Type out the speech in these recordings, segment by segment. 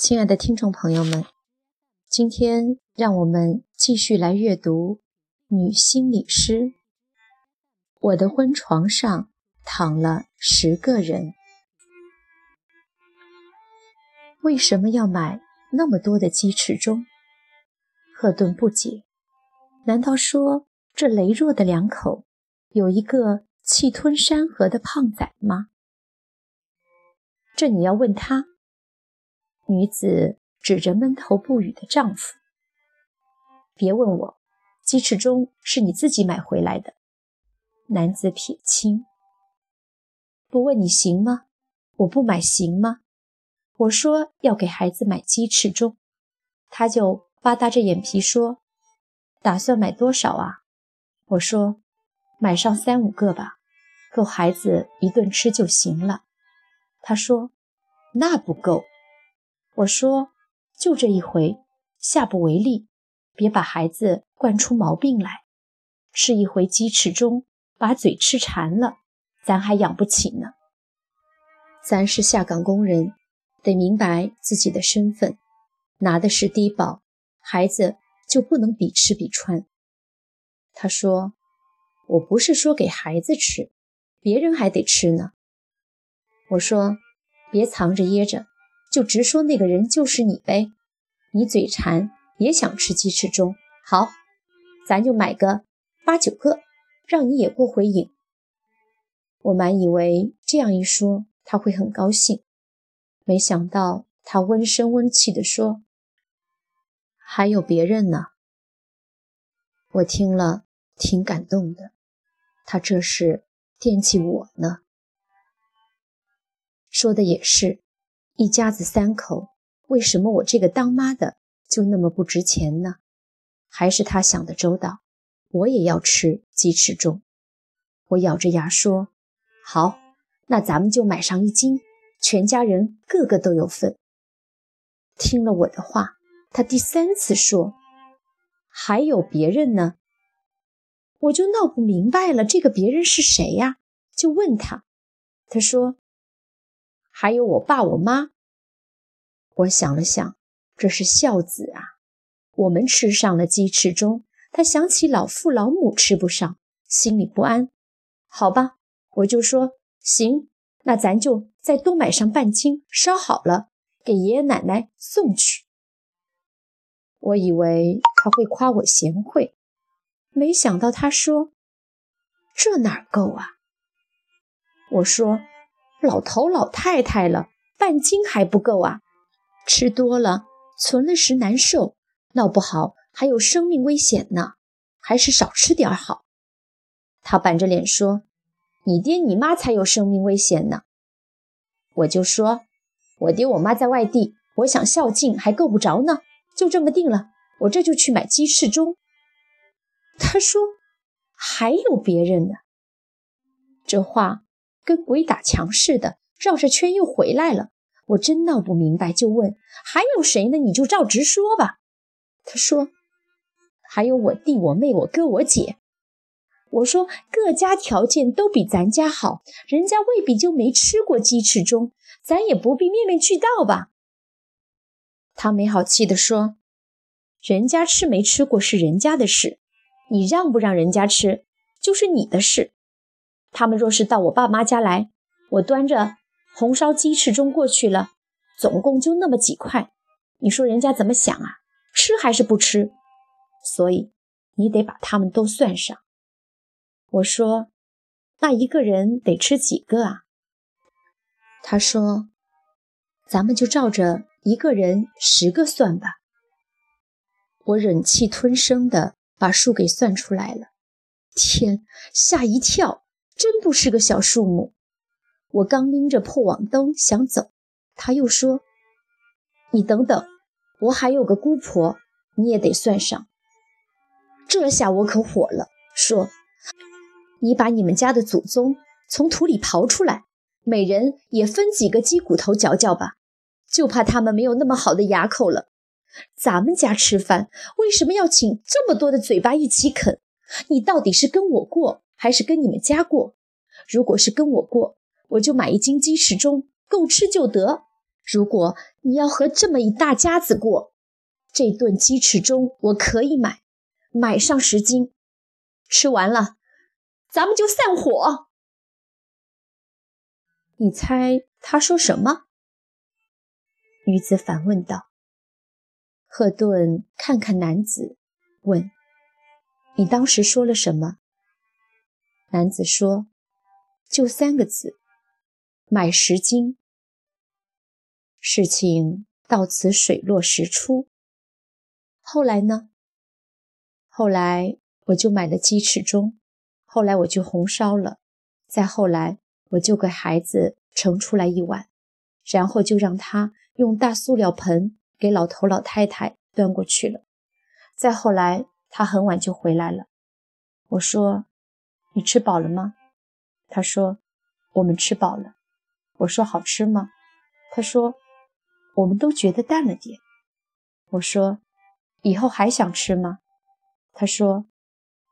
亲爱的听众朋友们，今天让我们继续来阅读女心理师。我的婚床上躺了十个人，为什么要买那么多的鸡翅中？赫顿不解，难道说这羸弱的两口有一个气吞山河的胖仔吗？这你要问他。女子指着闷头不语的丈夫：“别问我，鸡翅中是你自己买回来的。”男子撇清：“不问你行吗？我不买行吗？我说要给孩子买鸡翅中，他就吧嗒着眼皮说：‘打算买多少啊？’我说：‘买上三五个吧，够孩子一顿吃就行了。’他说：‘那不够。’”我说：“就这一回，下不为例，别把孩子惯出毛病来。吃一回鸡翅中，把嘴吃馋了，咱还养不起呢。咱是下岗工人，得明白自己的身份，拿的是低保，孩子就不能比吃比穿。”他说：“我不是说给孩子吃，别人还得吃呢。”我说：“别藏着掖着。”就直说那个人就是你呗，你嘴馋也想吃鸡翅中，好，咱就买个八九个，让你也过回瘾。我满以为这样一说他会很高兴，没想到他温声温气地说：“还有别人呢。”我听了挺感动的，他这是惦记我呢。说的也是。一家子三口，为什么我这个当妈的就那么不值钱呢？还是他想的周到，我也要吃鸡翅中。我咬着牙说：“好，那咱们就买上一斤，全家人个个都有份。”听了我的话，他第三次说：“还有别人呢？”我就闹不明白了，这个别人是谁呀？就问他，他说。还有我爸我妈，我想了想，这是孝子啊。我们吃上了鸡翅中，他想起老父老母吃不上，心里不安。好吧，我就说行，那咱就再多买上半斤，烧好了给爷爷奶奶送去。我以为他会夸我贤惠，没想到他说这哪够啊？我说。老头老太太了，半斤还不够啊！吃多了存了时难受，闹不好还有生命危险呢，还是少吃点好。他板着脸说：“你爹你妈才有生命危险呢。”我就说：“我爹我妈在外地，我想孝敬还够不着呢。”就这么定了，我这就去买鸡翅中。他说：“还有别人呢。”这话。跟鬼打墙似的，绕着圈又回来了。我真闹不明白，就问还有谁呢？你就照直说吧。他说还有我弟、我妹、我哥、我姐。我说各家条件都比咱家好，人家未必就没吃过鸡翅中，咱也不必面面俱到吧。他没好气地说：“人家吃没吃过是人家的事，你让不让人家吃就是你的事。”他们若是到我爸妈家来，我端着红烧鸡翅中过去了，总共就那么几块，你说人家怎么想啊？吃还是不吃？所以你得把他们都算上。我说，那一个人得吃几个啊？他说，咱们就照着一个人十个算吧。我忍气吞声的把数给算出来了，天，吓一跳！真不是个小数目。我刚拎着破网兜想走，他又说：“你等等，我还有个姑婆，你也得算上。”这下我可火了，说：“你把你们家的祖宗从土里刨出来，每人也分几个鸡骨头嚼嚼吧，就怕他们没有那么好的牙口了。咱们家吃饭为什么要请这么多的嘴巴一起啃？你到底是跟我过？”还是跟你们家过，如果是跟我过，我就买一斤鸡翅中，够吃就得。如果你要和这么一大家子过，这顿鸡翅中我可以买，买上十斤。吃完了，咱们就散伙。你猜他说什么？女子反问道。赫顿看看男子，问：“你当时说了什么？”男子说：“就三个字，买十斤。”事情到此水落石出。后来呢？后来我就买了鸡翅中，后来我就红烧了，再后来我就给孩子盛出来一碗，然后就让他用大塑料盆给老头老太太端过去了。再后来他很晚就回来了，我说。你吃饱了吗？他说：“我们吃饱了。”我说：“好吃吗？”他说：“我们都觉得淡了点。”我说：“以后还想吃吗？”他说：“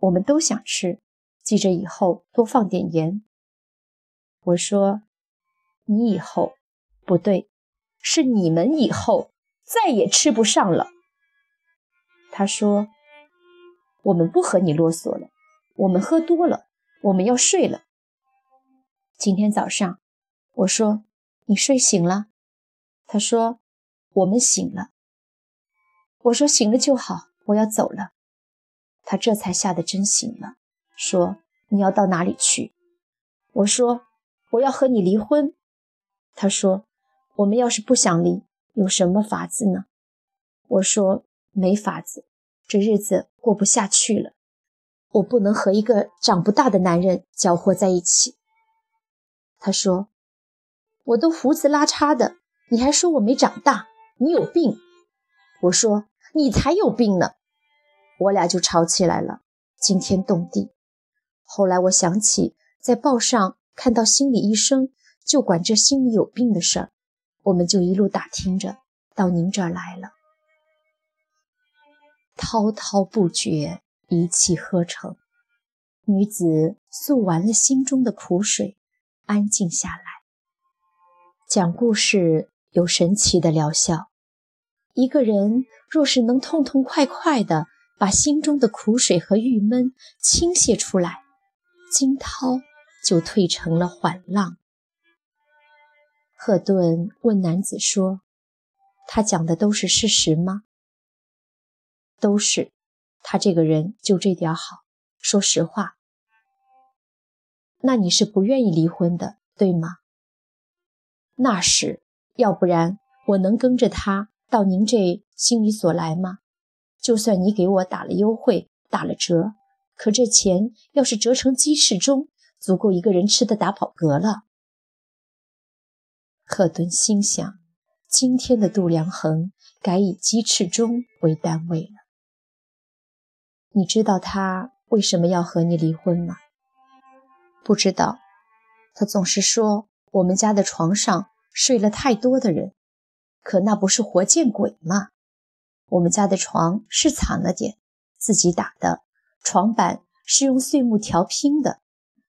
我们都想吃，记着以后多放点盐。”我说：“你以后不对，是你们以后再也吃不上了。”他说：“我们不和你啰嗦了，我们喝多了。”我们要睡了。今天早上，我说你睡醒了，他说我们醒了。我说醒了就好，我要走了。他这才吓得真醒了，说你要到哪里去？我说我要和你离婚。他说我们要是不想离，有什么法子呢？我说没法子，这日子过不下去了。我不能和一个长不大的男人搅和在一起。他说：“我都胡子拉碴的，你还说我没长大？你有病！”我说：“你才有病呢！”我俩就吵起来了，惊天动地。后来我想起在报上看到心理医生就管这心里有病的事儿，我们就一路打听着到您这儿来了，滔滔不绝。一气呵成，女子诉完了心中的苦水，安静下来。讲故事有神奇的疗效。一个人若是能痛痛快快地把心中的苦水和郁闷倾泻出来，惊涛就退成了缓浪。赫顿问男子说：“他讲的都是事实吗？”“都是。”他这个人就这点好，说实话。那你是不愿意离婚的，对吗？那是，要不然我能跟着他到您这心理所来吗？就算你给我打了优惠，打了折，可这钱要是折成鸡翅中，足够一个人吃的打饱嗝了。赫顿心想，今天的度量衡改以鸡翅中为单位了。你知道他为什么要和你离婚吗？不知道。他总是说我们家的床上睡了太多的人，可那不是活见鬼吗？我们家的床是惨了点，自己打的，床板是用碎木条拼的，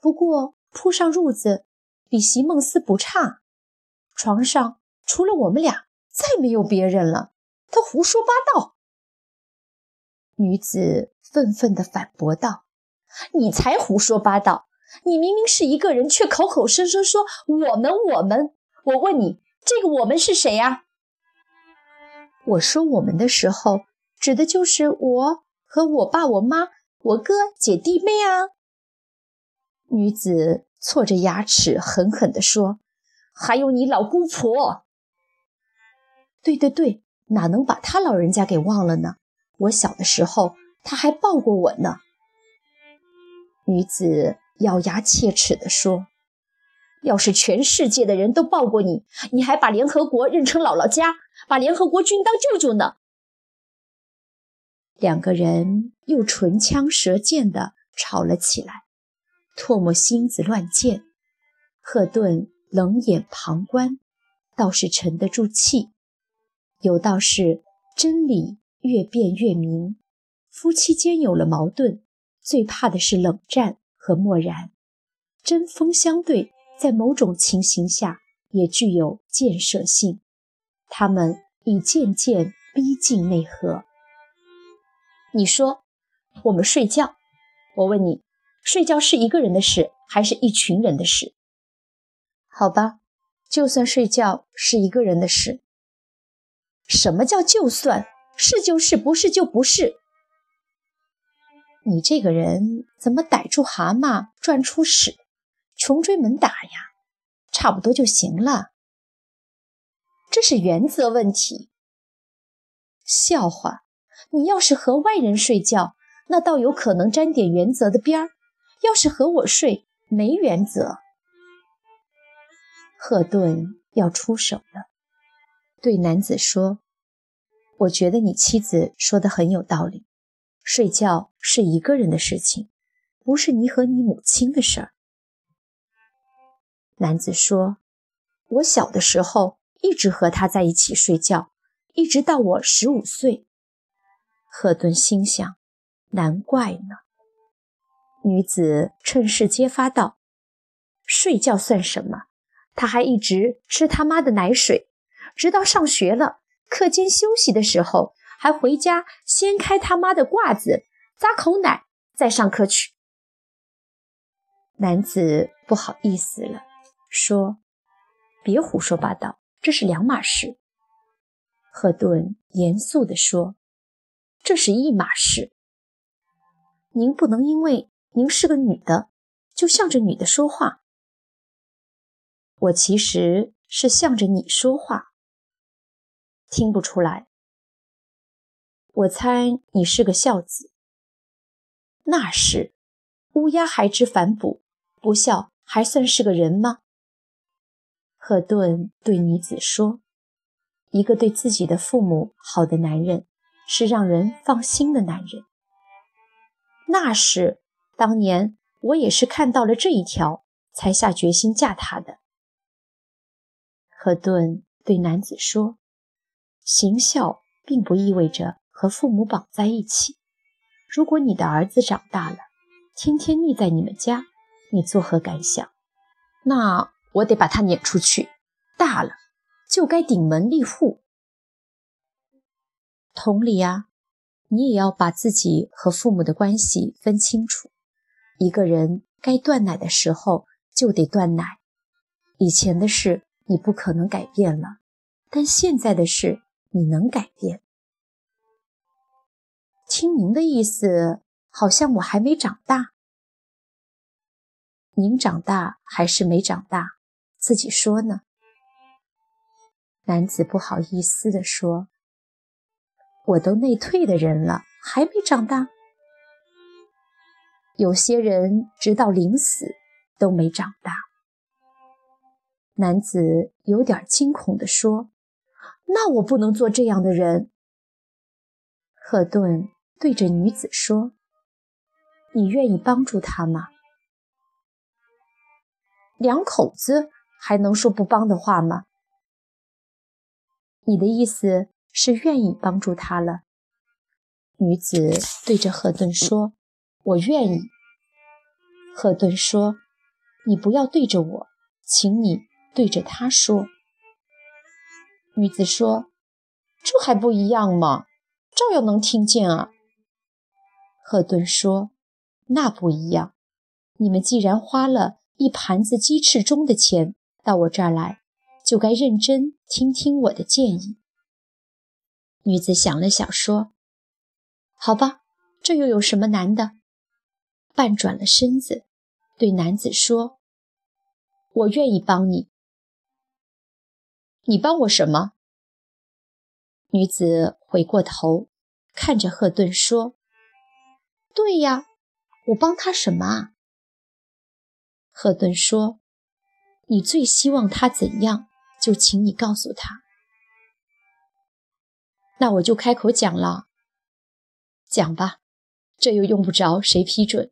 不过铺上褥子比席梦思不差。床上除了我们俩，再没有别人了。他胡说八道。女子。愤愤地反驳道：“你才胡说八道！你明明是一个人，却口口声声说我们我们。我问你，这个我们是谁呀？”我说我们的时候，指的就是我和我爸、我妈、我哥、姐弟妹啊。女子挫着牙齿，狠狠地说：“还有你老姑婆。”对对对，哪能把他老人家给忘了呢？我小的时候。他还抱过我呢。女子咬牙切齿地说：“要是全世界的人都抱过你，你还把联合国认成姥姥家，把联合国军当舅舅呢？”两个人又唇枪舌剑地吵了起来。唾沫星子乱溅，赫顿冷眼旁观，倒是沉得住气。有道是：真理越辩越明。夫妻间有了矛盾，最怕的是冷战和漠然。针锋相对在某种情形下也具有建设性，他们已渐渐逼近内核。你说，我们睡觉。我问你，睡觉是一个人的事，还是一群人的事？好吧，就算睡觉是一个人的事。什么叫就算是就是，不是就不是？你这个人怎么逮住蛤蟆转出屎，穷追猛打呀？差不多就行了。这是原则问题。笑话。你要是和外人睡觉，那倒有可能沾点原则的边儿；要是和我睡，没原则。赫顿要出手了，对男子说：“我觉得你妻子说的很有道理，睡觉是一个人的事情，不是你和你母亲的事儿。”男子说：“我小的时候一直和他在一起睡觉，一直到我十五岁。”赫顿心想：“难怪呢。”女子趁势揭发道：“睡觉算什么？他还一直吃他妈的奶水，直到上学了，课间休息的时候还回家掀开他妈的褂子，咂口奶，再上课去。”男子不好意思了，说：“别胡说八道，这是两码事。”赫顿严肃地说。这是一码事。您不能因为您是个女的，就向着女的说话。我其实是向着你说话，听不出来。我猜你是个孝子。那是，乌鸦还知反哺，不孝还算是个人吗？赫顿对女子说：“一个对自己的父母好的男人。”是让人放心的男人。那是当年我也是看到了这一条，才下决心嫁他的。赫顿对男子说：“行孝并不意味着和父母绑在一起。如果你的儿子长大了，天天腻在你们家，你作何感想？那我得把他撵出去。大了就该顶门立户。”同理呀，你也要把自己和父母的关系分清楚。一个人该断奶的时候就得断奶。以前的事你不可能改变了，但现在的事你能改变。听您的意思，好像我还没长大。您长大还是没长大？自己说呢。男子不好意思地说。我都内退的人了，还没长大。有些人直到临死都没长大。男子有点惊恐地说：“那我不能做这样的人。”赫顿对着女子说：“你愿意帮助他吗？”两口子还能说不帮的话吗？你的意思？是愿意帮助他了。女子对着赫顿说：“我愿意。”赫顿说：“你不要对着我，请你对着他说。”女子说：“这还不一样吗？照样能听见啊。”赫顿说：“那不一样。你们既然花了一盘子鸡翅中的钱到我这儿来，就该认真听听我的建议。”女子想了想，说：“好吧，这又有什么难的？”半转了身子，对男子说：“我愿意帮你。你帮我什么？”女子回过头，看着赫顿说：“对呀，我帮他什么啊？”赫顿说：“你最希望他怎样，就请你告诉他。”那我就开口讲了，讲吧，这又用不着谁批准。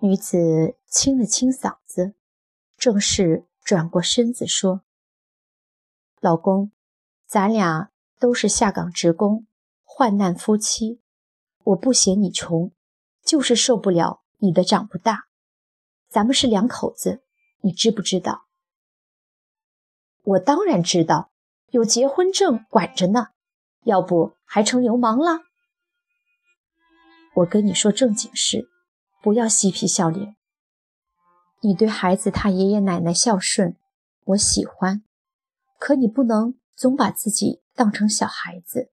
女子清了清嗓子，正式转过身子说：“老公，咱俩都是下岗职工，患难夫妻。我不嫌你穷，就是受不了你的长不大。咱们是两口子，你知不知道？我当然知道，有结婚证管着呢，要不还成流氓了。我跟你说正经事，不要嬉皮笑脸。你对孩子他爷爷奶奶孝顺，我喜欢，可你不能总把自己当成小孩子，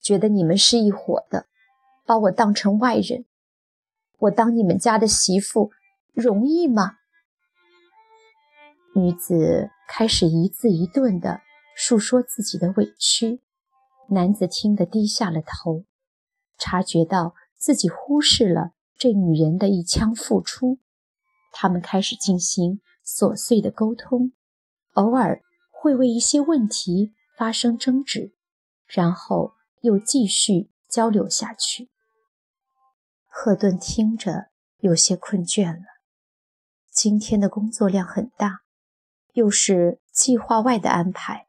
觉得你们是一伙的，把我当成外人。我当你们家的媳妇容易吗？女子开始一字一顿地述说自己的委屈，男子听得低下了头，察觉到自己忽视了这女人的一腔付出。他们开始进行琐碎的沟通，偶尔会为一些问题发生争执，然后又继续交流下去。赫顿听着有些困倦了，今天的工作量很大。又是计划外的安排，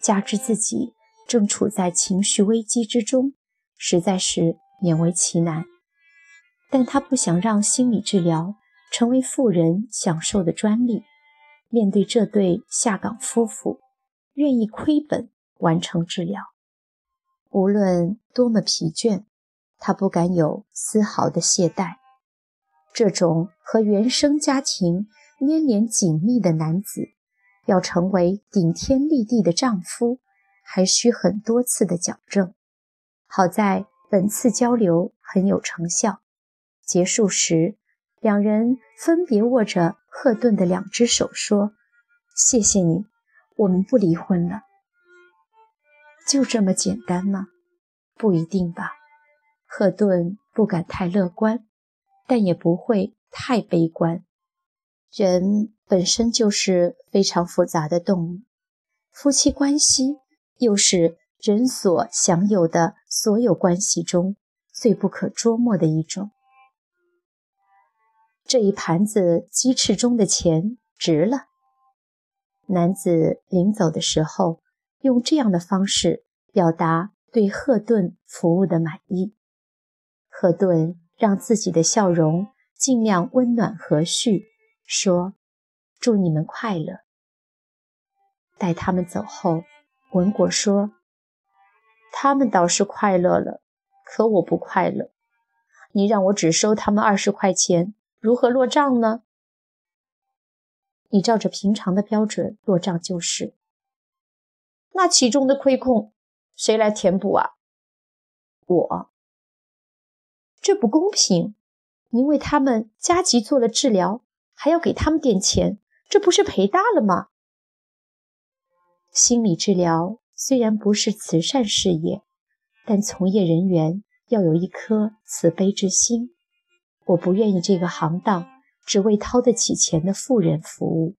加之自己正处在情绪危机之中，实在是勉为其难。但他不想让心理治疗成为富人享受的专利。面对这对下岗夫妇，愿意亏本完成治疗，无论多么疲倦，他不敢有丝毫的懈怠。这种和原生家庭粘连紧密的男子。要成为顶天立地的丈夫，还需很多次的矫正。好在本次交流很有成效。结束时，两人分别握着赫顿的两只手，说：“谢谢你，我们不离婚了。”就这么简单吗？不一定吧。赫顿不敢太乐观，但也不会太悲观。人本身就是非常复杂的动物，夫妻关系又是人所享有的所有关系中最不可捉摸的一种。这一盘子鸡翅中的钱值了。男子临走的时候，用这样的方式表达对赫顿服务的满意。赫顿让自己的笑容尽量温暖和煦。说：“祝你们快乐。”待他们走后，文果说：“他们倒是快乐了，可我不快乐。你让我只收他们二十块钱，如何落账呢？你照着平常的标准落账就是。那其中的亏空，谁来填补啊？我。这不公平！您为他们加急做了治疗。”还要给他们点钱，这不是赔大了吗？心理治疗虽然不是慈善事业，但从业人员要有一颗慈悲之心。我不愿意这个行当只为掏得起钱的富人服务。